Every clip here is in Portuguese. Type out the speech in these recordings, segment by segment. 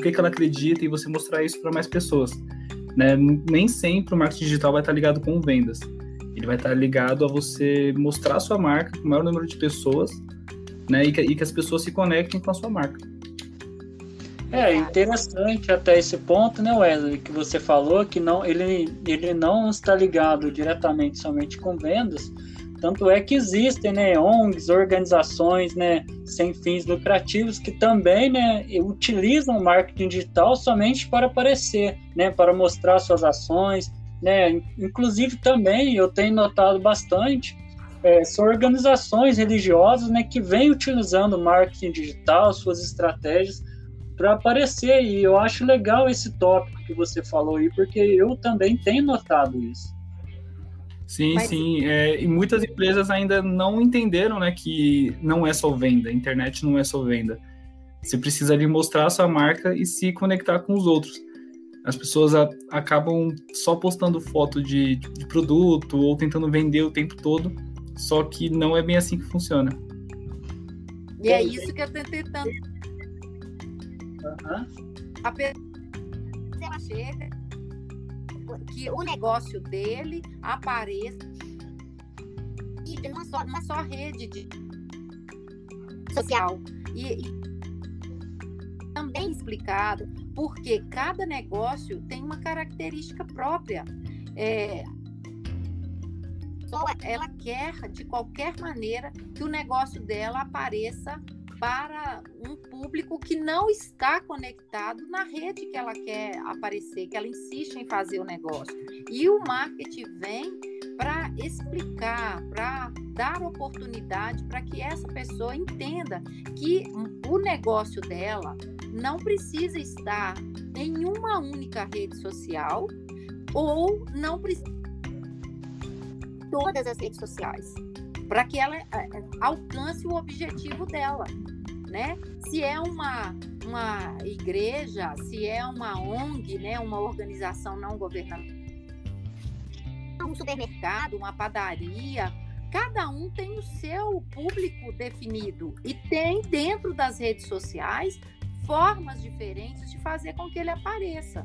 por que, que ela acredita e você mostrar isso para mais pessoas. Né? Nem sempre o marketing digital vai estar ligado com vendas. Ele vai estar ligado a você mostrar a sua marca para o maior número de pessoas né? e, que, e que as pessoas se conectem com a sua marca. É interessante até esse ponto, né, Wesley, que você falou que não, ele, ele não está ligado diretamente somente com vendas, tanto é que existem, né, ONGs, organizações, né, sem fins lucrativos que também, né, utilizam o marketing digital somente para aparecer, né, para mostrar suas ações, né, inclusive também eu tenho notado bastante é, são organizações religiosas, né, que vêm utilizando o marketing digital, suas estratégias para aparecer. E eu acho legal esse tópico que você falou aí, porque eu também tenho notado isso. Sim, Mas... sim. É, e muitas empresas ainda não entenderam né, que não é só venda, a internet não é só venda. Você precisa ali mostrar a sua marca e se conectar com os outros. As pessoas a, acabam só postando foto de, de produto ou tentando vender o tempo todo, só que não é bem assim que funciona. E é isso que eu estou tentando Uhum. A pessoa chega que o negócio dele apareça e numa só, numa só rede de social. E, e também explicado porque cada negócio tem uma característica própria. É, ela quer, de qualquer maneira, que o negócio dela apareça para um público que não está conectado na rede que ela quer aparecer, que ela insiste em fazer o negócio. E o marketing vem para explicar, para dar oportunidade para que essa pessoa entenda que o negócio dela não precisa estar em uma única rede social ou não precisa todas as redes sociais para que ela é, é, alcance o objetivo dela, né? Se é uma uma igreja, se é uma ONG, né, uma organização não governamental, um supermercado, uma padaria, cada um tem o seu público definido e tem dentro das redes sociais formas diferentes de fazer com que ele apareça.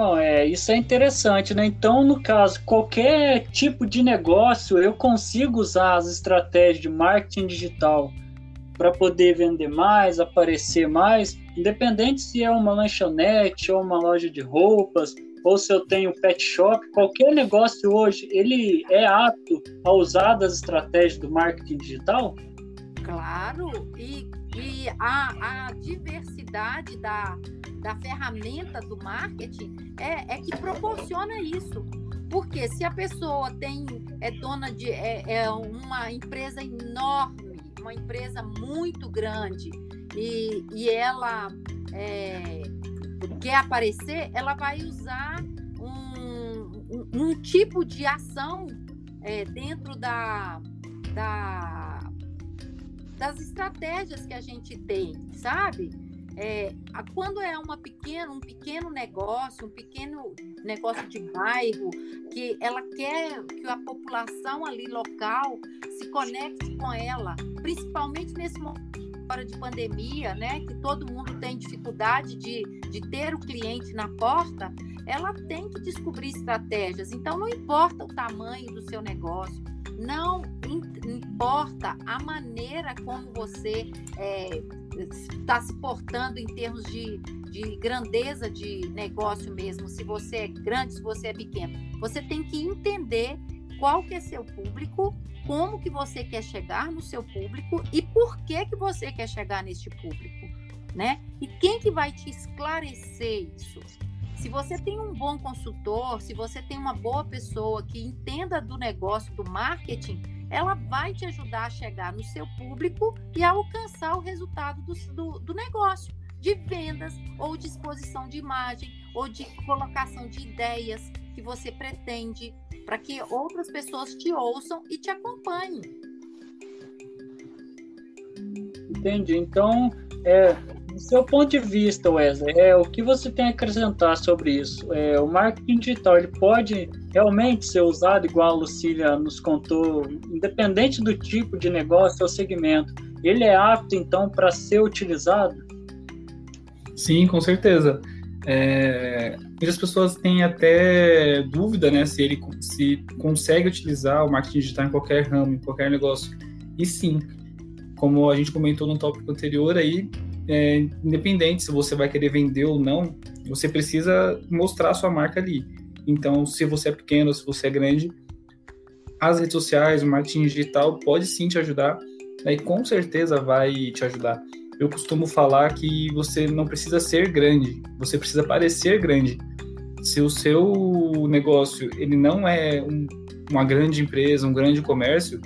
Bom, é, isso é interessante, né? Então, no caso, qualquer tipo de negócio, eu consigo usar as estratégias de marketing digital para poder vender mais, aparecer mais, independente se é uma lanchonete ou uma loja de roupas, ou se eu tenho pet shop, qualquer negócio hoje, ele é apto a usar das estratégias do marketing digital? Claro, e, e a, a diversidade da, da ferramenta do marketing é, é que proporciona isso. Porque se a pessoa tem é dona de é, é uma empresa enorme, uma empresa muito grande e, e ela é, quer aparecer, ela vai usar um, um, um tipo de ação é, dentro da, da, das estratégias que a gente tem, sabe? É, quando é uma pequena, um pequeno negócio, um pequeno negócio de bairro, que ela quer que a população ali local se conecte com ela, principalmente nesse momento de pandemia, né, que todo mundo tem dificuldade de, de ter o cliente na porta, ela tem que descobrir estratégias. Então, não importa o tamanho do seu negócio, não importa a maneira como você está se portando em termos de, de grandeza de negócio mesmo, se você é grande, se você é pequeno. Você tem que entender qual que é seu público, como que você quer chegar no seu público e por que que você quer chegar neste público, né? E quem que vai te esclarecer isso? Se você tem um bom consultor, se você tem uma boa pessoa que entenda do negócio, do marketing, ela vai te ajudar a chegar no seu público e a alcançar o resultado do, do, do negócio, de vendas, ou de exposição de imagem, ou de colocação de ideias que você pretende, para que outras pessoas te ouçam e te acompanhem. Entendi. Então, é, seu ponto de vista, Wesley, é, o que você tem a acrescentar sobre isso? É, o marketing digital ele pode realmente ser usado, igual a Lucília nos contou, independente do tipo de negócio ou segmento, ele é apto, então, para ser utilizado? Sim, com certeza. É, muitas pessoas têm até dúvida, né, se ele se consegue utilizar o marketing digital em qualquer ramo, em qualquer negócio. E sim, como a gente comentou no tópico anterior aí, é, independente se você vai querer vender ou não, você precisa mostrar a sua marca ali. Então, se você é pequeno, se você é grande, as redes sociais, o marketing digital pode sim te ajudar, né, e com certeza vai te ajudar eu costumo falar que você não precisa ser grande, você precisa parecer grande. Se o seu negócio ele não é um, uma grande empresa, um grande comércio,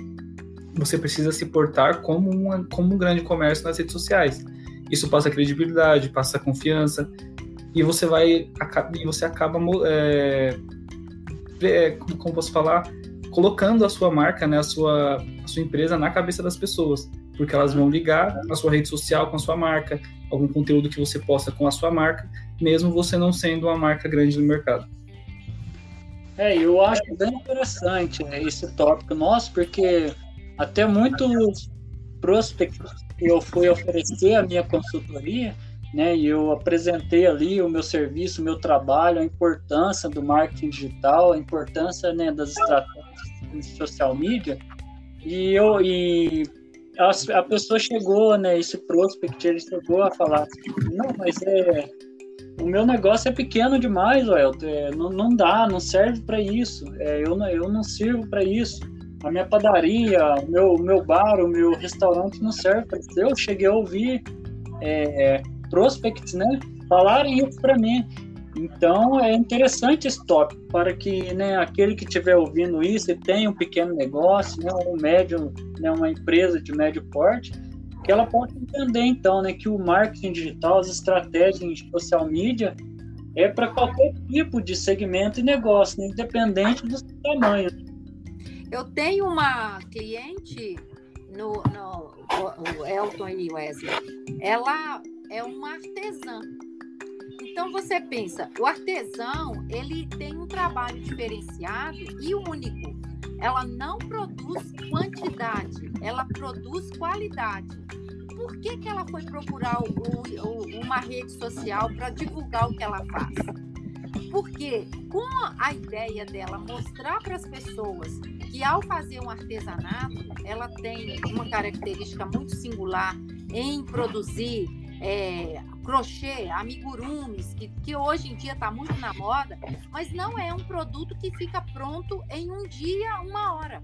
você precisa se portar como, uma, como um grande comércio nas redes sociais. Isso passa credibilidade, passa confiança e você vai e você acaba é, é, como posso falar colocando a sua marca, né, a sua a sua empresa na cabeça das pessoas porque elas vão ligar a sua rede social com a sua marca, algum conteúdo que você posta com a sua marca, mesmo você não sendo uma marca grande no mercado. É, eu acho bem interessante né, esse tópico nosso, porque até muitos prospectos que eu fui oferecer a minha consultoria, né, e eu apresentei ali o meu serviço, o meu trabalho, a importância do marketing digital, a importância né, das estratégias de social media, e eu e a, a pessoa chegou, né? Esse prospect, ele chegou a falar não, mas é. O meu negócio é pequeno demais, Welton. É, não, não dá, não serve para isso. É, eu, não, eu não sirvo para isso. A minha padaria, o meu, meu bar, o meu restaurante não serve. Eu cheguei a ouvir é, prospects, né? Falarem isso para mim. Então é interessante esse tópico para que né, aquele que estiver ouvindo isso e tem um pequeno negócio, né, um médio, né, uma empresa de médio porte, que ela possa entender então né, que o marketing digital, as estratégias em social media é para qualquer tipo de segmento e negócio, né, independente do tamanho. Eu tenho uma cliente no, no o Elton e Wesley. Ela é uma artesã então você pensa, o artesão, ele tem um trabalho diferenciado e único. Ela não produz quantidade, ela produz qualidade. Por que, que ela foi procurar o, o, uma rede social para divulgar o que ela faz? Porque com a ideia dela mostrar para as pessoas que ao fazer um artesanato, ela tem uma característica muito singular em produzir é, crochê, amigurumis, que, que hoje em dia está muito na moda, mas não é um produto que fica pronto em um dia, uma hora.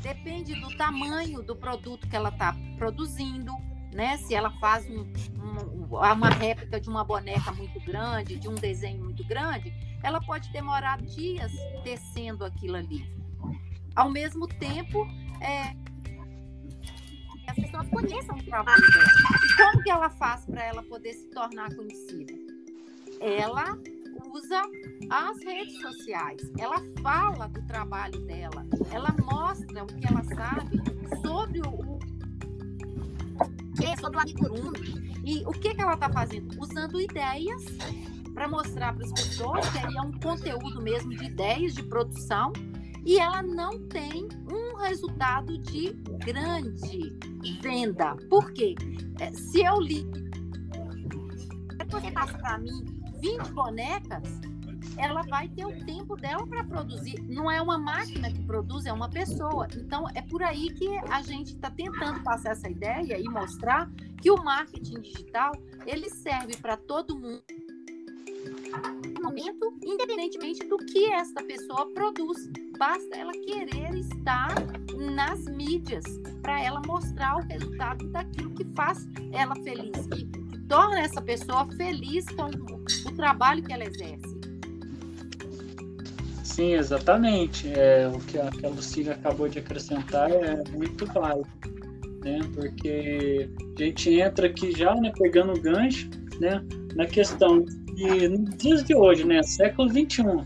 Depende do tamanho do produto que ela está produzindo, né? Se ela faz um, um, uma réplica de uma boneca muito grande, de um desenho muito grande, ela pode demorar dias tecendo aquilo ali. Ao mesmo tempo, é, as pessoas conheçam o trabalho dela. E como que ela faz para ela poder se tornar conhecida? Ela usa as redes sociais, ela fala do trabalho dela, ela mostra o que ela sabe sobre o, é, sobre o amigurumi. E o que, que ela está fazendo? Usando ideias para mostrar para as pessoas que é um conteúdo mesmo de ideias de produção e ela não tem um resultado de grande venda. Por quê? É, se eu li, você passa para mim 20 bonecas, ela vai ter o tempo dela para produzir. Não é uma máquina que produz, é uma pessoa. Então, é por aí que a gente está tentando passar essa ideia e mostrar que o marketing digital ele serve para todo mundo momento, independentemente do que esta pessoa produz. Basta ela querer estar nas mídias para ela mostrar o resultado daquilo que faz ela feliz, que, torna essa pessoa feliz com o, o trabalho que ela exerce. Sim, exatamente. É, o que a, que a Lucília acabou de acrescentar é muito válido, né? Porque a gente entra aqui já, né, pegando o gancho, né, na questão de nos dias de hoje, né, século 21,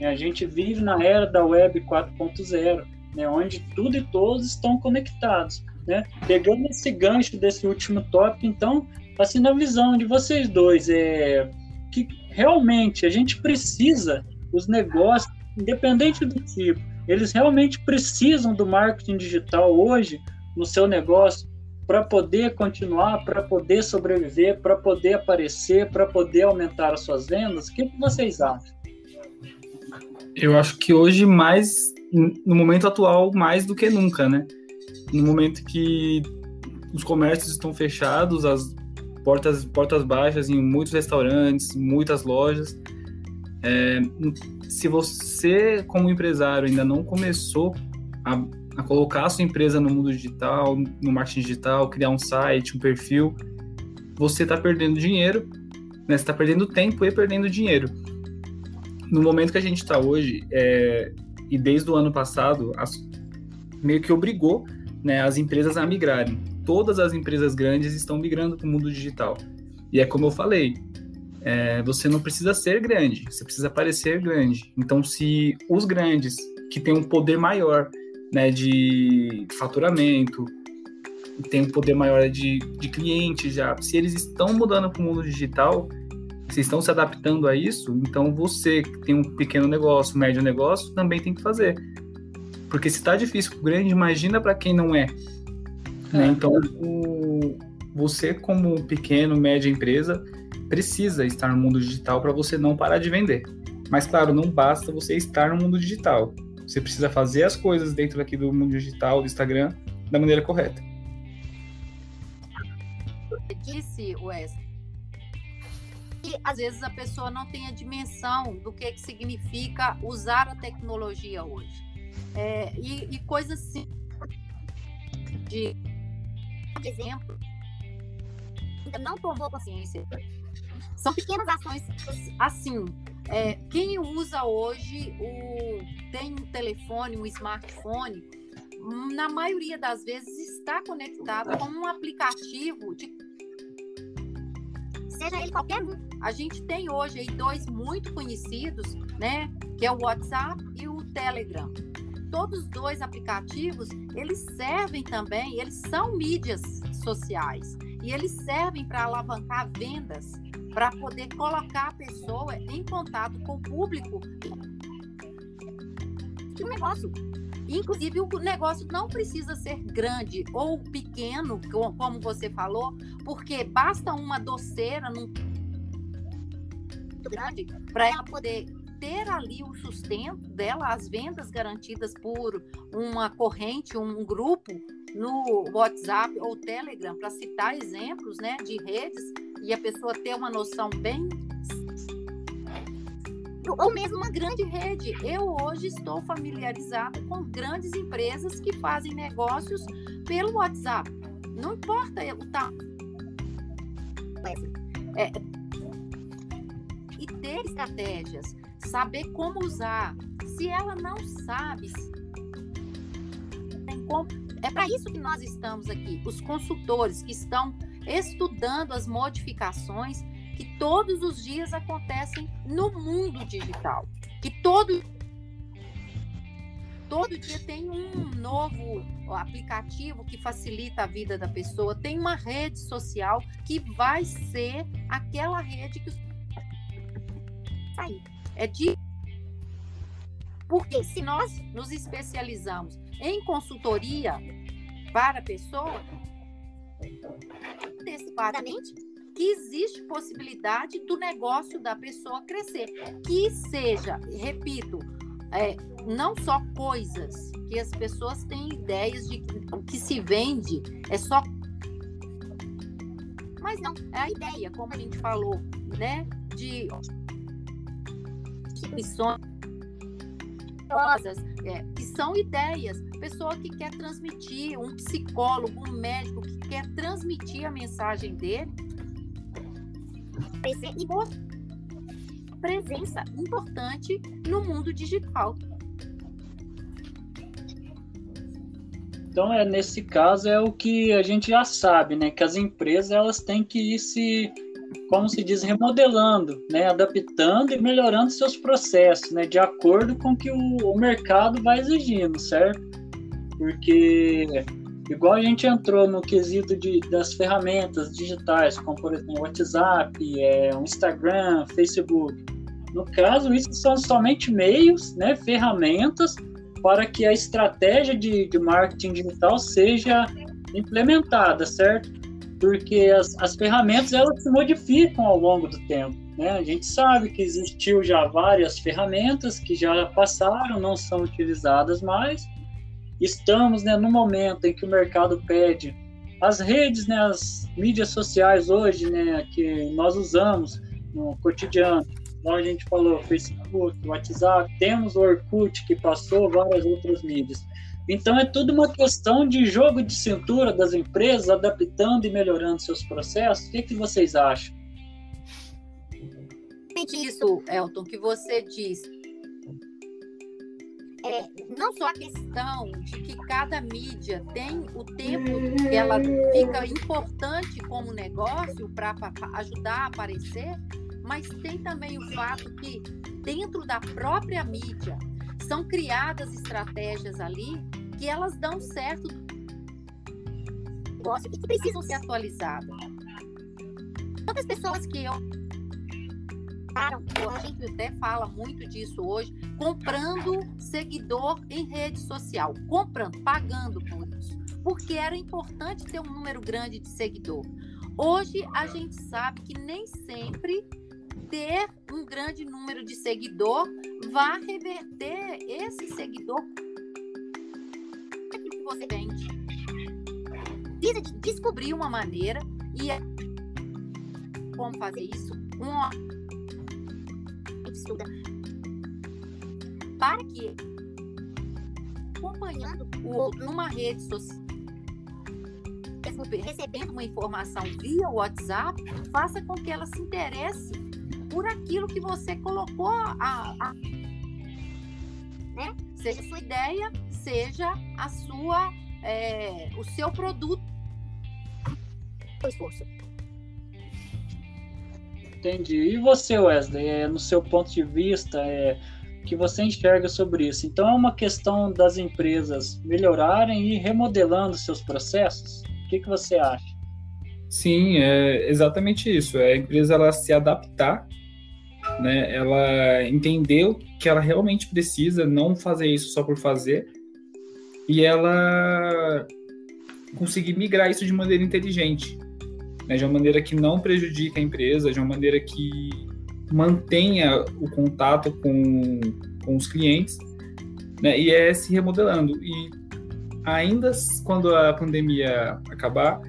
né, a gente vive na era da web 4.0, né, onde tudo e todos estão conectados, né? Pegando esse gancho desse último tópico, então, assim, na visão de vocês dois, é que realmente a gente precisa, os negócios, independente do tipo, eles realmente precisam do marketing digital hoje no seu negócio para poder continuar, para poder sobreviver, para poder aparecer, para poder aumentar as suas vendas? O que, vocês acham? Eu acho que hoje mais, no momento atual, mais do que nunca, né? No momento que os comércios estão fechados, as portas, portas baixas em muitos restaurantes, muitas lojas. É, se você, como empresário, ainda não começou a, a, colocar a sua empresa no mundo digital, no marketing digital, criar um site, um perfil, você está perdendo dinheiro, né? Você está perdendo tempo e perdendo dinheiro. No momento que a gente está hoje, é, e desde o ano passado, as, meio que obrigou né, as empresas a migrarem. Todas as empresas grandes estão migrando para o mundo digital. E é como eu falei, é, você não precisa ser grande, você precisa parecer grande. Então, se os grandes, que têm um poder maior né, de faturamento, tem um poder maior de, de clientes já, se eles estão mudando para o mundo digital, se estão se adaptando a isso, então você que tem um pequeno negócio, médio negócio, também tem que fazer. Porque se está difícil para o grande, imagina para quem não é. Né? É. Então, o, você como pequeno, média empresa, precisa estar no mundo digital para você não parar de vender. Mas claro, não basta você estar no mundo digital. Você precisa fazer as coisas dentro aqui do mundo digital, do Instagram, da maneira correta. Disse, Wes, que às vezes a pessoa não tem a dimensão do que, que significa usar a tecnologia hoje. É, e, e coisas assim, de exemplo, ainda não tomou consciência são pequenas ações assim. É, quem usa hoje o tem um telefone, um smartphone, na maioria das vezes está conectado com um aplicativo de seja ele qualquer um. A gente tem hoje aí dois muito conhecidos, né, que é o WhatsApp e o Telegram. Todos os dois aplicativos, eles servem também, eles são mídias sociais e eles servem para alavancar vendas para poder colocar a pessoa em contato com o público de um negócio. Inclusive, o negócio não precisa ser grande ou pequeno, como você falou, porque basta uma doceira num grande para ela poder ter ali o sustento dela, as vendas garantidas por uma corrente, um grupo no WhatsApp ou Telegram, para citar exemplos né, de redes e a pessoa ter uma noção bem ou mesmo uma grande rede. Eu hoje estou familiarizada com grandes empresas que fazem negócios pelo WhatsApp. Não importa o tamanho. É, e ter estratégias, saber como usar. Se ela não sabe, é para isso que nós estamos aqui, os consultores que estão estudando as modificações que todos os dias acontecem no mundo digital. Que todo todo dia tem um novo aplicativo que facilita a vida da pessoa, tem uma rede social que vai ser aquela rede que é de porque se nós nos especializamos em consultoria para a pessoa, antecipadamente que existe possibilidade do negócio da pessoa crescer. Que seja, repito, é, não só coisas que as pessoas têm ideias de que o que se vende é só. Mas não, é a ideia, como a gente falou, né? De instituições é, que são ideias. Pessoa que quer transmitir, um psicólogo, um médico que quer transmitir a mensagem dele. E presença importante no mundo digital. Então, é, nesse caso, é o que a gente já sabe, né? Que as empresas elas têm que ir se como se diz, remodelando, né, adaptando e melhorando seus processos, né, de acordo com o que o, o mercado vai exigindo, certo? Porque igual a gente entrou no quesito de, das ferramentas digitais, como por exemplo WhatsApp, é, Instagram, Facebook. No caso, isso são somente meios, né, ferramentas para que a estratégia de, de marketing digital seja implementada, certo? Porque as, as ferramentas elas se modificam ao longo do tempo. Né? A gente sabe que existiu já várias ferramentas que já passaram, não são utilizadas mais. Estamos né, no momento em que o mercado pede as redes, né, as mídias sociais hoje, né, que nós usamos no cotidiano. Então a gente falou Facebook, WhatsApp, temos o Orkut que passou várias outras mídias. Então é tudo uma questão de jogo de cintura das empresas adaptando e melhorando seus processos. O que, que vocês acham? Isso, Elton, que você diz. É, não só a questão de que cada mídia tem o tempo que ela fica importante como negócio para ajudar a aparecer, mas tem também o fato que dentro da própria mídia são criadas estratégias ali que elas dão certo negócio que precisam ser atualizadas. Quantas pessoas que eu a gente até fala muito disso hoje, comprando seguidor em rede social, comprando, pagando por isso, porque era importante ter um número grande de seguidor. Hoje a gente sabe que nem sempre ter um grande número de seguidor vai reverter esse seguidor que você. Precisa de descobrir uma maneira e é como fazer isso. Uma estuda para que acompanhando o outro numa rede social recebendo uma informação via WhatsApp, faça com que ela se interesse por aquilo que você colocou a, a né? Seja a sua ideia, seja a sua, é, o seu produto. O esforço. Entendi. E você, Wesley, é, no seu ponto de vista, é, que você enxerga sobre isso? Então é uma questão das empresas melhorarem e remodelando seus processos? O que, que você acha? Sim, é exatamente isso. É a empresa ela se adaptar né? Ela entendeu que ela realmente precisa não fazer isso só por fazer e ela conseguir migrar isso de maneira inteligente, né? De uma maneira que não prejudique a empresa, de uma maneira que mantenha o contato com, com os clientes, né? E é se remodelando. E ainda quando a pandemia acabar,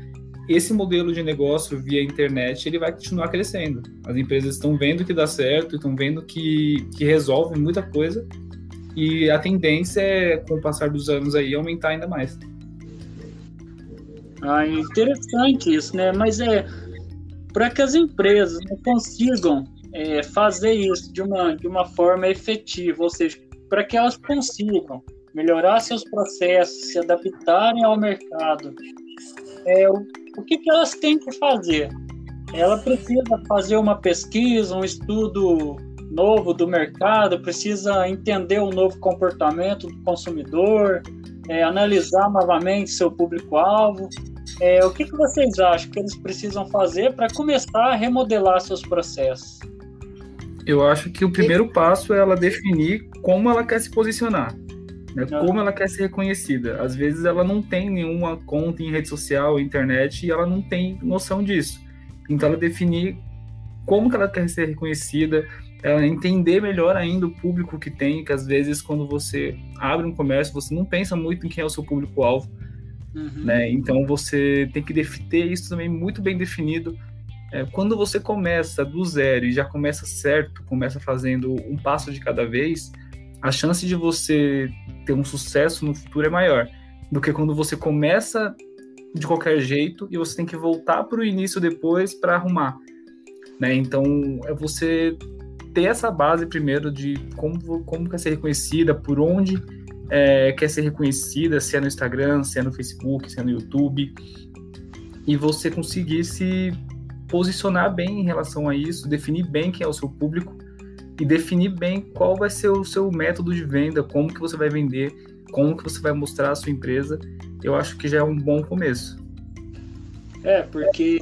esse modelo de negócio via internet ele vai continuar crescendo. As empresas estão vendo que dá certo, estão vendo que, que resolve muita coisa e a tendência é, com o passar dos anos aí, aumentar ainda mais. Ah, interessante isso, né? Mas é para que as empresas consigam é, fazer isso de uma, de uma forma efetiva, ou seja, para que elas consigam melhorar seus processos, se adaptarem ao mercado, é, o, o que, que elas têm que fazer? Ela precisa fazer uma pesquisa, um estudo novo do mercado, precisa entender o novo comportamento do consumidor, é, analisar novamente seu público-alvo. É, o que, que vocês acham que eles precisam fazer para começar a remodelar seus processos? Eu acho que o primeiro passo é ela definir como ela quer se posicionar né? Como ela quer ser reconhecida. Às vezes ela não tem nenhuma conta em rede social, internet, e ela não tem noção disso. Então ela definir como que ela quer ser reconhecida, ela entender melhor ainda o público que tem, que às vezes quando você abre um comércio, você não pensa muito em quem é o seu público-alvo, uhum. né? Então você tem que ter isso também muito bem definido. É, quando você começa do zero e já começa certo, começa fazendo um passo de cada vez, a chance de você ter um sucesso no futuro é maior do que quando você começa de qualquer jeito e você tem que voltar para o início depois para arrumar. Né? Então, é você ter essa base primeiro de como, como quer ser reconhecida, por onde é, quer ser reconhecida, se é no Instagram, se é no Facebook, se é no YouTube, e você conseguir se posicionar bem em relação a isso, definir bem quem é o seu público e definir bem qual vai ser o seu método de venda, como que você vai vender, como que você vai mostrar a sua empresa, eu acho que já é um bom começo. É, porque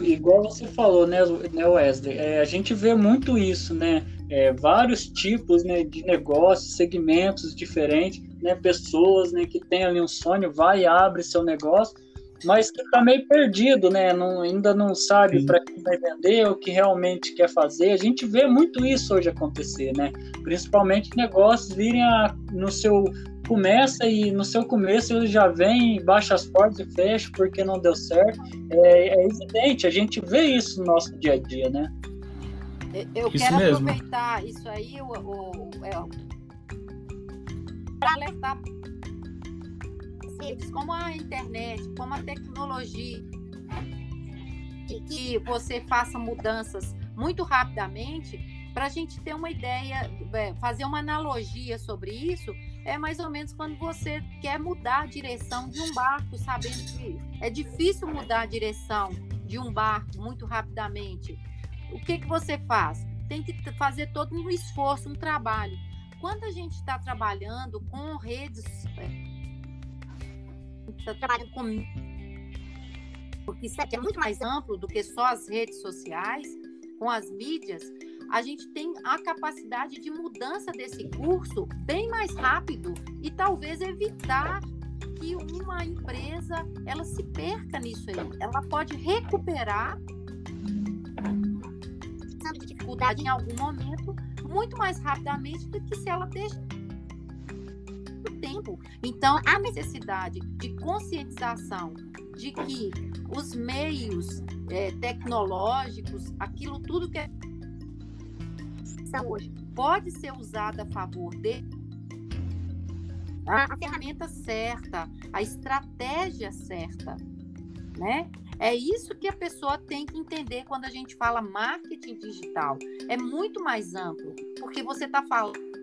igual você falou, né, né Wesley, é, a gente vê muito isso, né? É, vários tipos né, de negócios, segmentos diferentes, né, pessoas né, que têm ali um sonho, vai e abre seu negócio, mas que está meio perdido, né? Não, ainda não sabe para quem vai vender, o que realmente quer fazer. A gente vê muito isso hoje acontecer, né? Principalmente negócios virem a, no seu começa e no seu começo ele já vem, baixa as portas e fecha porque não deu certo. É, é evidente, a gente vê isso no nosso dia a dia, né? Eu isso quero mesmo. aproveitar isso aí, o, o, é, para alertar como a internet, como a tecnologia, que você faça mudanças muito rapidamente, para a gente ter uma ideia, é, fazer uma analogia sobre isso, é mais ou menos quando você quer mudar a direção de um barco, sabendo que é difícil mudar a direção de um barco muito rapidamente. O que, que você faz? Tem que fazer todo um esforço, um trabalho. Quando a gente está trabalhando com redes, está trabalhando com porque isso aqui é muito mais amplo do que só as redes sociais, com as mídias, a gente tem a capacidade de mudança desse curso bem mais rápido e talvez evitar que uma empresa ela se perca nisso aí. Ela pode recuperar dificuldade em algum momento muito mais rapidamente do que se ela deixa tempo. Então, a necessidade de conscientização de que os meios é, tecnológicos, aquilo tudo que é hoje pode ser usado a favor de a ferramenta certa, a estratégia certa, né? É isso que a pessoa tem que entender quando a gente fala marketing digital. É muito mais amplo, porque você está falando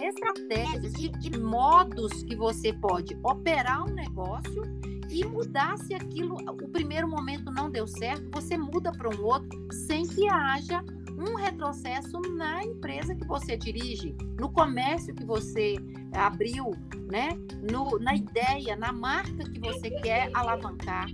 estratégias, de, de modos que você pode operar um negócio e mudar se aquilo, o primeiro momento não deu certo, você muda para um outro sem que haja um retrocesso na empresa que você dirige, no comércio que você abriu, né? No, na ideia, na marca que você quer alavancar.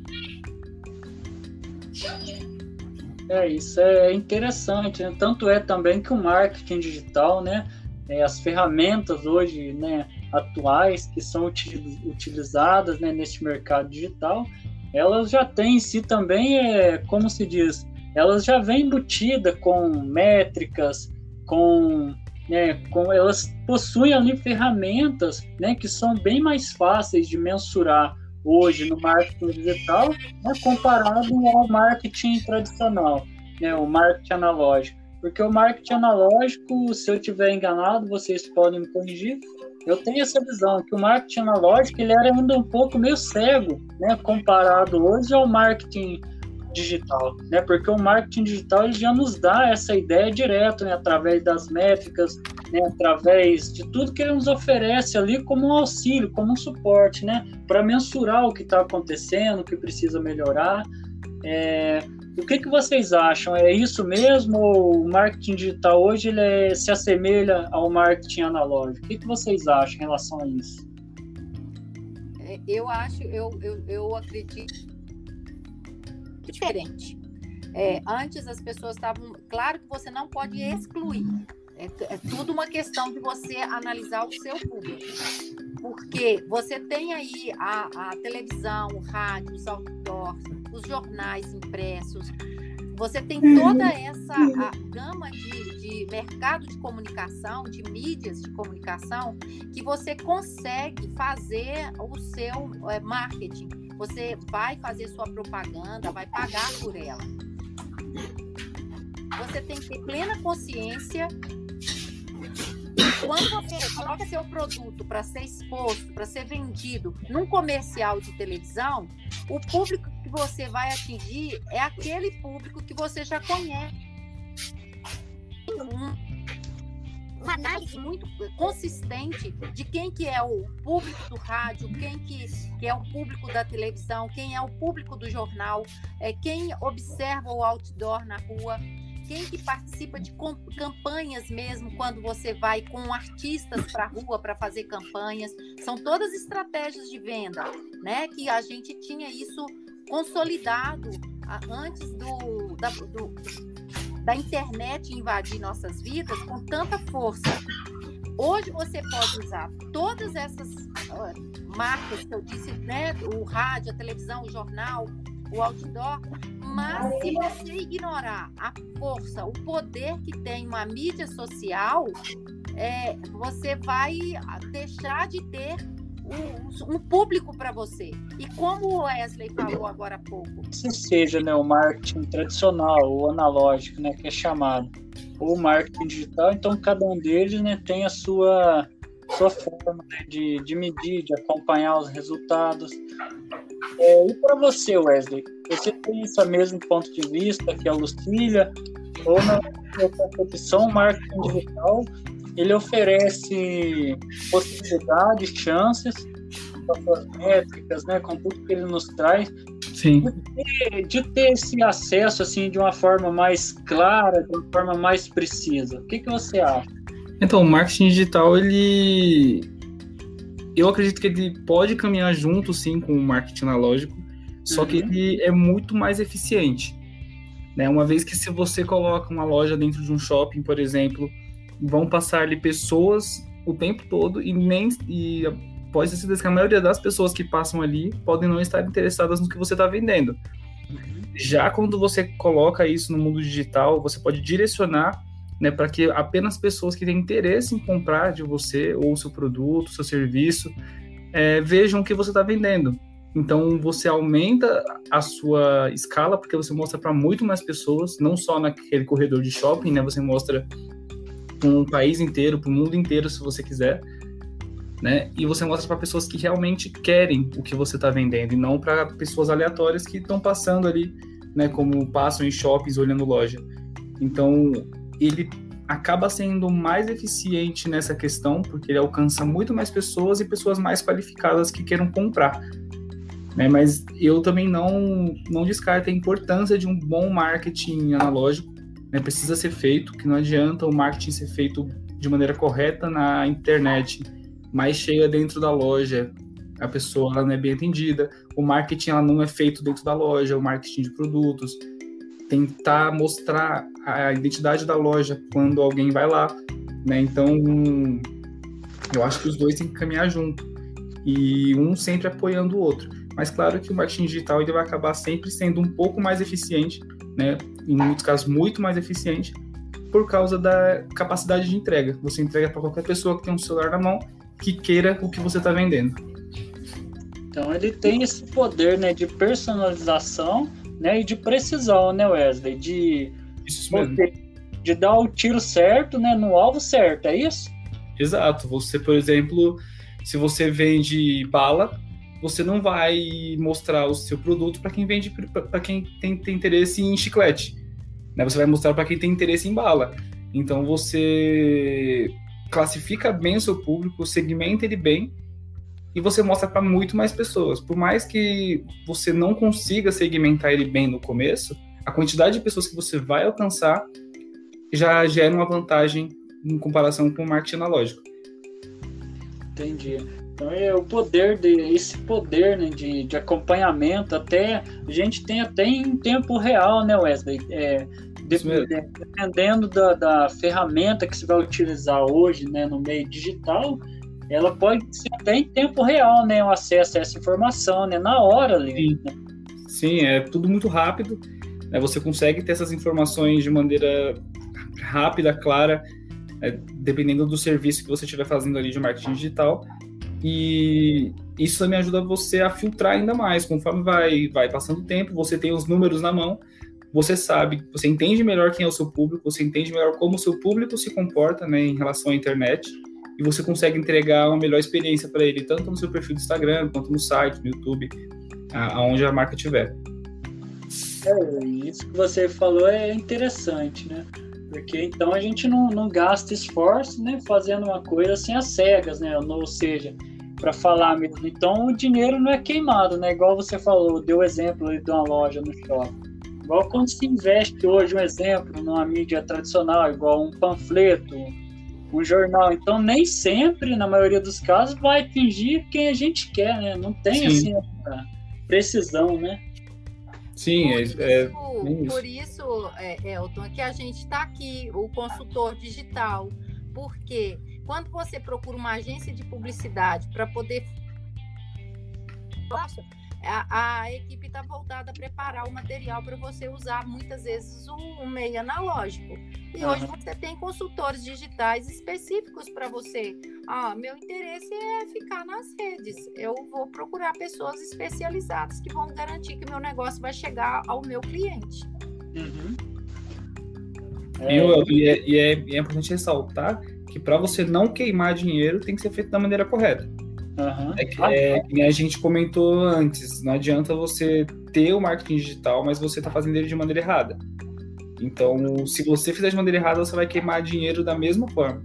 É, isso é interessante. Né? Tanto é também que o marketing digital, né? É, as ferramentas hoje, né? Atuais que são utilizadas né, neste mercado digital, elas já têm em si também, é, como se diz, elas já vêm embutidas com métricas, com, né, com elas possuem ali ferramentas né, que são bem mais fáceis de mensurar hoje no marketing digital né, comparado ao marketing tradicional, né, o marketing analógico. Porque o marketing analógico, se eu tiver enganado, vocês podem me corrigir. Eu tenho essa visão que o marketing analógico ele era ainda um pouco meio cego, né, comparado hoje ao marketing digital, né? Porque o marketing digital ele já nos dá essa ideia direto, né? Através das métricas, né? Através de tudo que ele nos oferece ali como um auxílio, como um suporte, né? Para mensurar o que está acontecendo, o que precisa melhorar. É... O que, que vocês acham? É isso mesmo? O marketing digital hoje ele é... se assemelha ao marketing analógico? O que, que vocês acham em relação a isso? É, eu acho, eu, eu, eu acredito diferente. É, antes as pessoas estavam. Claro que você não pode excluir. É, é, tudo uma questão de você analisar o seu público. Porque você tem aí a, a televisão, o rádio, os outdoors, os jornais impressos. Você tem toda essa gama de, de mercado de comunicação, de mídias de comunicação, que você consegue fazer o seu é, marketing você vai fazer sua propaganda, vai pagar por ela. Você tem que ter plena consciência. Quando você coloca seu produto para ser exposto, para ser vendido num comercial de televisão, o público que você vai atingir é aquele público que você já conhece. Uma análise muito consistente de quem que é o público do rádio, quem que, que é o público da televisão, quem é o público do jornal, é, quem observa o outdoor na rua, quem que participa de campanhas mesmo quando você vai com artistas para a rua para fazer campanhas. São todas estratégias de venda, né? Que a gente tinha isso consolidado antes do, da, do da internet invadir nossas vidas com tanta força. Hoje você pode usar todas essas uh, marcas que eu disse, né? O rádio, a televisão, o jornal, o outdoor, mas se você ignorar a força, o poder que tem uma mídia social, é, você vai deixar de ter um, um público para você. E como o Wesley falou agora há pouco. Se seja né, o marketing tradicional ou analógico, né, que é chamado, ou marketing digital, então cada um deles né, tem a sua, sua forma né, de, de medir, de acompanhar os resultados. É, e para você, Wesley, você tem esse mesmo ponto de vista que a Lucília, ou na competição marketing digital, ele oferece possibilidades, chances, com as suas métricas, né, com tudo que ele nos traz, Sim. De ter, de ter esse acesso assim de uma forma mais clara, de uma forma mais precisa. O que, que você acha? Então, o marketing digital, ele. Eu acredito que ele pode caminhar junto, sim, com o marketing analógico, só uhum. que ele é muito mais eficiente. Né? Uma vez que se você coloca uma loja dentro de um shopping, por exemplo, vão passar ali pessoas o tempo todo e nem e pode ser que a maioria das pessoas que passam ali podem não estar interessadas no que você está vendendo. Já quando você coloca isso no mundo digital, você pode direcionar né, para que apenas pessoas que têm interesse em comprar de você ou seu produto, seu serviço, é, vejam o que você está vendendo. Então você aumenta a sua escala porque você mostra para muito mais pessoas, não só naquele corredor de shopping, né? Você mostra para um país inteiro, para o mundo inteiro, se você quiser, né? E você mostra para pessoas que realmente querem o que você está vendendo e não para pessoas aleatórias que estão passando ali, né? Como passam em shoppings olhando loja. Então ele acaba sendo mais eficiente nessa questão porque ele alcança muito mais pessoas e pessoas mais qualificadas que queiram comprar. Né, mas eu também não, não descarto a importância de um bom marketing analógico, né, precisa ser feito, que não adianta o marketing ser feito de maneira correta na internet, mas chega dentro da loja, a pessoa ela não é bem atendida, o marketing ela não é feito dentro da loja, o marketing de produtos, tentar mostrar a identidade da loja quando alguém vai lá, né? Então, eu acho que os dois têm que caminhar junto e um sempre apoiando o outro. Mas claro que o marketing digital ele vai acabar sempre sendo um pouco mais eficiente né? Em muitos casos, muito mais eficiente por causa da capacidade de entrega. Você entrega para qualquer pessoa que tem um celular na mão que queira o que você está vendendo. Então ele tem esse poder, né, de personalização, né, e de precisão, né, Wesley, de isso mesmo. de dar o tiro certo, né, no alvo certo, é isso? Exato. Você, por exemplo, se você vende bala, você não vai mostrar o seu produto para quem vende para quem tem, tem, interesse em chiclete. Né? Você vai mostrar para quem tem interesse em bala. Então você classifica bem o seu público, segmenta ele bem e você mostra para muito mais pessoas. Por mais que você não consiga segmentar ele bem no começo, a quantidade de pessoas que você vai alcançar já gera uma vantagem em comparação com o marketing analógico. Entendi. Então é o poder de esse poder né, de, de acompanhamento até a gente tem até em tempo real, né, Wesley? É, dependendo da, da ferramenta que você vai utilizar hoje, né, no meio digital, ela pode ser até em tempo real, né, o acesso a essa informação, né, na hora ali. Sim, né? Sim é tudo muito rápido. Né, você consegue ter essas informações de maneira rápida, clara, é, dependendo do serviço que você estiver fazendo ali de marketing digital. E isso também ajuda você a filtrar ainda mais. Conforme vai, vai passando o tempo, você tem os números na mão, você sabe, você entende melhor quem é o seu público, você entende melhor como o seu público se comporta né, em relação à internet, e você consegue entregar uma melhor experiência para ele, tanto no seu perfil do Instagram, quanto no site, no YouTube, aonde a marca estiver. É, isso que você falou é interessante, né? Porque então a gente não, não gasta esforço, né, fazendo uma coisa assim às cegas, né? Ou seja, para falar mesmo. Então o dinheiro não é queimado, né? Igual você falou, deu exemplo aí de uma loja no shopping. Igual quando se investe hoje, um exemplo, numa mídia tradicional, igual um panfleto, um jornal. Então nem sempre, na maioria dos casos, vai atingir quem a gente quer, né? Não tem Sim. assim precisão, né? Sim, por é, isso, é, por isso é, Elton, que a gente está aqui, o consultor digital. Porque quando você procura uma agência de publicidade para poder a, a equipe está voltada a preparar o material para você usar muitas vezes um, um meio analógico. E uhum. hoje você tem consultores digitais específicos para você. Ah, meu interesse é ficar nas redes. Eu vou procurar pessoas especializadas que vão garantir que meu negócio vai chegar ao meu cliente. Uhum. É... E, é, e, é, e é importante ressaltar que para você não queimar dinheiro tem que ser feito da maneira correta. Uhum. É, que, é que a gente comentou antes, não adianta você ter o marketing digital, mas você está fazendo ele de maneira errada. Então, se você fizer de maneira errada, você vai queimar dinheiro da mesma forma.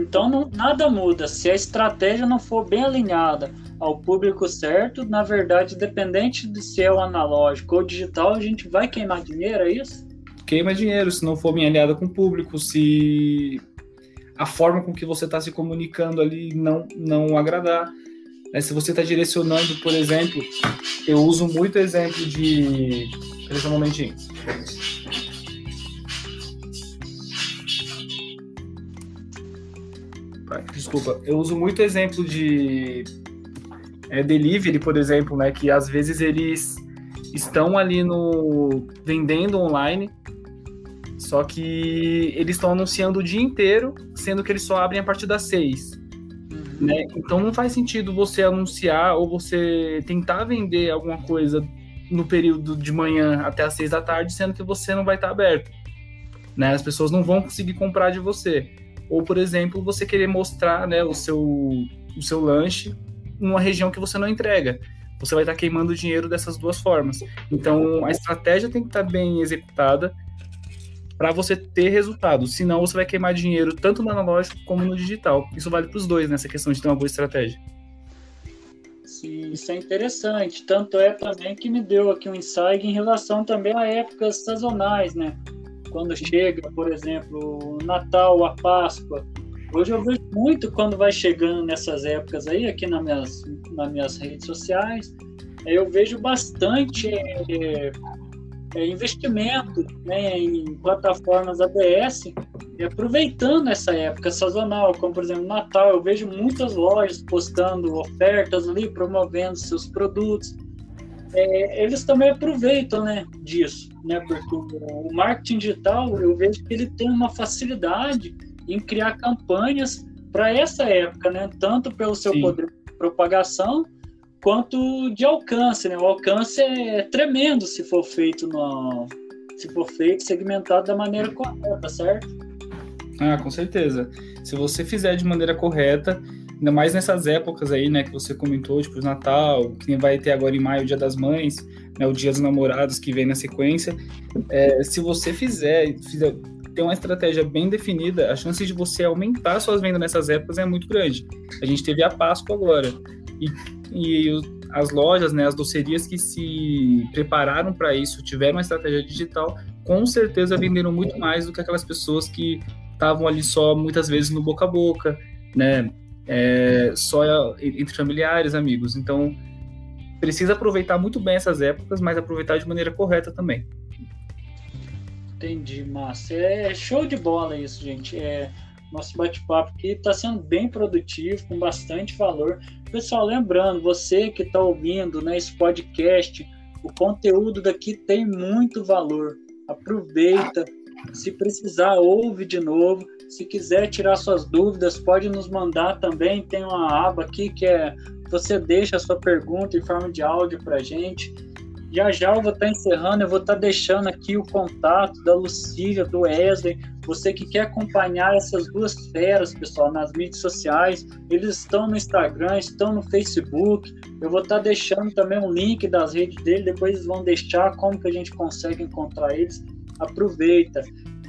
Então, não, nada muda. Se a estratégia não for bem alinhada ao público certo, na verdade, dependente de se é o analógico ou digital, a gente vai queimar dinheiro, é isso? Queima dinheiro se não for bem alinhada com o público, se a forma com que você está se comunicando ali não, não agradar. Né? Se você está direcionando, por exemplo, eu uso muito exemplo de. Deixa um momentinho. Desculpa, eu uso muito exemplo de é, delivery, por exemplo, né? Que às vezes eles estão ali no vendendo online só que eles estão anunciando o dia inteiro, sendo que eles só abrem a partir das seis. Uhum. Né? Então não faz sentido você anunciar ou você tentar vender alguma coisa no período de manhã até as seis da tarde, sendo que você não vai estar aberto. Né? As pessoas não vão conseguir comprar de você. Ou, por exemplo, você querer mostrar né, o, seu, o seu lanche numa região que você não entrega. Você vai estar queimando dinheiro dessas duas formas. Então, a estratégia tem que estar bem executada para você ter resultado. Senão você vai queimar dinheiro tanto no analógico como no digital. Isso vale para os dois nessa questão de ter uma boa estratégia. Sim, isso é interessante. Tanto é também que me deu aqui um insight em relação também a épocas sazonais, né? Quando chega, por exemplo, o Natal, a Páscoa. Hoje eu vejo muito quando vai chegando nessas épocas aí, aqui nas minhas, nas minhas redes sociais, eu vejo bastante é, é, investimento né, em plataformas ABS, aproveitando essa época sazonal, como por exemplo Natal, eu vejo muitas lojas postando ofertas ali, promovendo seus produtos. É, eles também aproveitam né, disso, né, porque o marketing digital eu vejo que ele tem uma facilidade em criar campanhas para essa época, né, tanto pelo seu Sim. poder de propagação quanto de alcance, né? O alcance é tremendo se for feito no, se for feito segmentado da maneira correta, certo? Ah, com certeza. Se você fizer de maneira correta, ainda mais nessas épocas aí, né, que você comentou, tipo Natal, que vai ter agora em maio o Dia das Mães, né, o Dia dos Namorados que vem na sequência, é, se você fizer, fizer ter uma estratégia bem definida, a chance de você aumentar suas vendas nessas épocas é muito grande. A gente teve a Páscoa agora. E e as lojas, né, as docerias que se prepararam para isso, tiveram uma estratégia digital, com certeza venderam muito mais do que aquelas pessoas que estavam ali só muitas vezes no boca a boca, né, é, só entre familiares, amigos. Então, precisa aproveitar muito bem essas épocas, mas aproveitar de maneira correta também. Entendi, Márcio. É show de bola isso, gente. É, nosso bate-papo aqui está sendo bem produtivo, com bastante valor. Pessoal, lembrando, você que está ouvindo né, esse podcast, o conteúdo daqui tem muito valor. Aproveita. Se precisar, ouve de novo. Se quiser tirar suas dúvidas, pode nos mandar também. Tem uma aba aqui que é você deixa a sua pergunta em forma de áudio para a gente. Já já eu vou estar tá encerrando, eu vou estar tá deixando aqui o contato da Lucília, do Wesley, você que quer acompanhar essas duas feras, pessoal, nas mídias sociais, eles estão no Instagram, estão no Facebook. Eu vou estar deixando também um link das redes dele, depois eles vão deixar como que a gente consegue encontrar eles. Aproveita.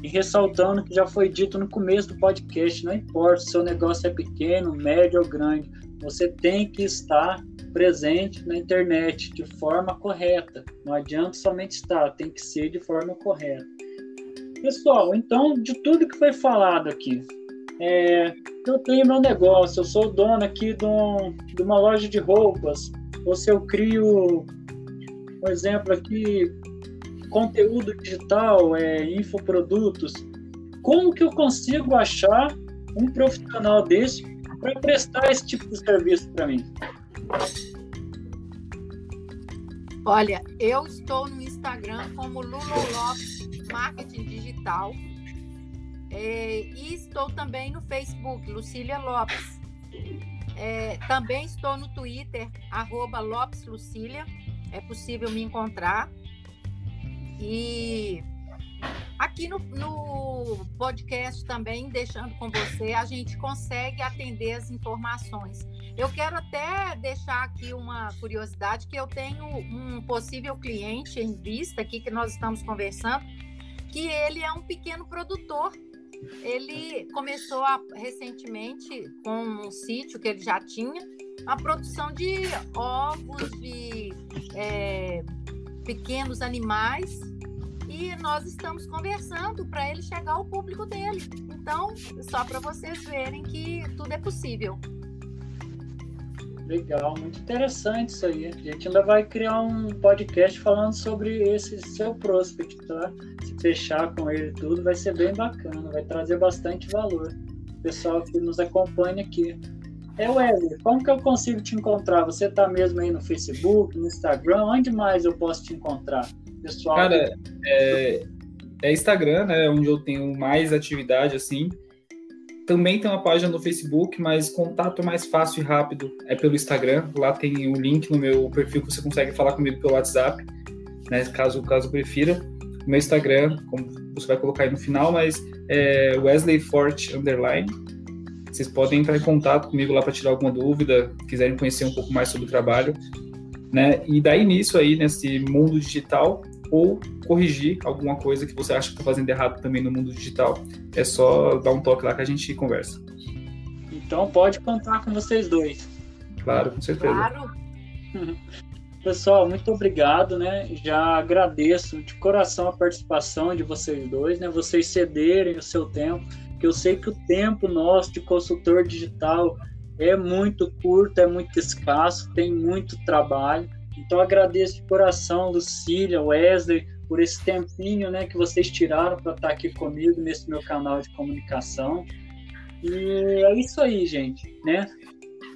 E ressaltando que já foi dito no começo do podcast, não importa se seu negócio é pequeno, médio ou grande, você tem que estar presente na internet de forma correta. Não adianta somente estar, tem que ser de forma correta. Pessoal, então, de tudo que foi falado aqui, é, eu tenho meu negócio, eu sou dono aqui de, um, de uma loja de roupas, ou se eu crio, um exemplo aqui, conteúdo digital, é, infoprodutos, como que eu consigo achar um profissional desse para prestar esse tipo de serviço para mim? Olha, eu estou no Instagram como Lulo Lopes Marketing Digital é, e estou também no Facebook, Lucília Lopes. É, também estou no Twitter, arroba Lopes Lucília. É possível me encontrar. E aqui no, no podcast também, deixando com você, a gente consegue atender as informações. Eu quero até deixar aqui uma curiosidade que eu tenho um possível cliente em vista aqui que nós estamos conversando, que ele é um pequeno produtor ele começou a, recentemente com um sítio que ele já tinha a produção de ovos de é, pequenos animais e nós estamos conversando para ele chegar ao público dele. Então, só para vocês verem que tudo é possível. Legal, muito interessante isso aí. A gente ainda vai criar um podcast falando sobre esse seu prospect, tá? Se fechar com ele tudo, vai ser bem bacana, vai trazer bastante valor. O pessoal que nos acompanha aqui. É, Wesley, como que eu consigo te encontrar? Você tá mesmo aí no Facebook, no Instagram? Onde mais eu posso te encontrar? Pessoal. Cara, é, é Instagram, né? Onde eu tenho mais atividade, assim. Também tem uma página no Facebook, mas contato mais fácil e rápido é pelo Instagram. Lá tem o um link no meu perfil que você consegue falar comigo pelo WhatsApp, né, caso, caso prefira. Meu Instagram, como você vai colocar aí no final, mas é Wesley Fort Underline. Vocês podem entrar em contato comigo lá para tirar alguma dúvida, quiserem conhecer um pouco mais sobre o trabalho. Né? E dar início aí nesse mundo digital ou corrigir alguma coisa que você acha que está fazendo errado também no mundo digital. É só dar um toque lá que a gente conversa. Então pode contar com vocês dois. Claro, com certeza. Claro. Pessoal, muito obrigado, né? Já agradeço de coração a participação de vocês dois, né? Vocês cederem o seu tempo, que eu sei que o tempo nosso de consultor digital é muito curto, é muito escasso, tem muito trabalho. Então agradeço de coração, Lucília, Wesley, por esse tempinho né, que vocês tiraram para estar aqui comigo nesse meu canal de comunicação. E é isso aí, gente, né?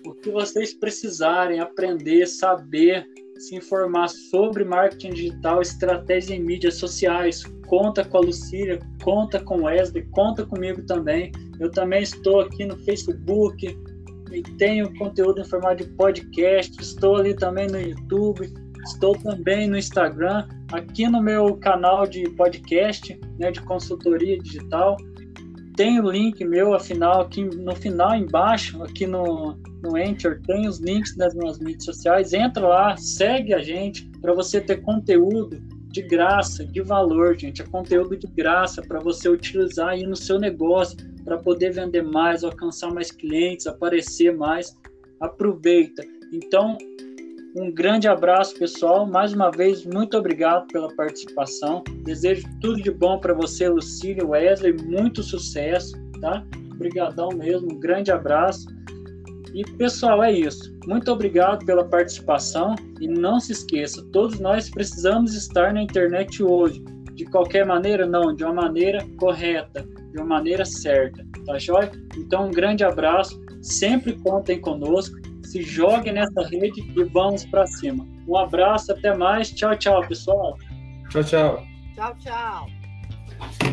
O que vocês precisarem aprender, saber, se informar sobre marketing digital, estratégia em mídias sociais, conta com a Lucília, conta com o Wesley, conta comigo também. Eu também estou aqui no Facebook, e tenho conteúdo em formato de podcast, estou ali também no YouTube, estou também no Instagram, aqui no meu canal de podcast, né, de consultoria digital. Tem o link meu, afinal, aqui no final embaixo, aqui no, no Enter, tem os links das minhas mídias sociais. Entra lá, segue a gente para você ter conteúdo de graça, de valor, gente. É conteúdo de graça para você utilizar aí no seu negócio, para poder vender mais, alcançar mais clientes, aparecer mais. Aproveita. Então, um grande abraço, pessoal. Mais uma vez, muito obrigado pela participação. Desejo tudo de bom para você, Lucília, Wesley. Muito sucesso, tá? Obrigadão mesmo. Um grande abraço. E pessoal, é isso. Muito obrigado pela participação e não se esqueça, todos nós precisamos estar na internet hoje. De qualquer maneira, não, de uma maneira correta, de uma maneira certa, tá joia? Então, um grande abraço, sempre contem conosco, se jogue nessa rede e vamos para cima. Um abraço, até mais, tchau, tchau, pessoal. Tchau, tchau. Tchau, tchau.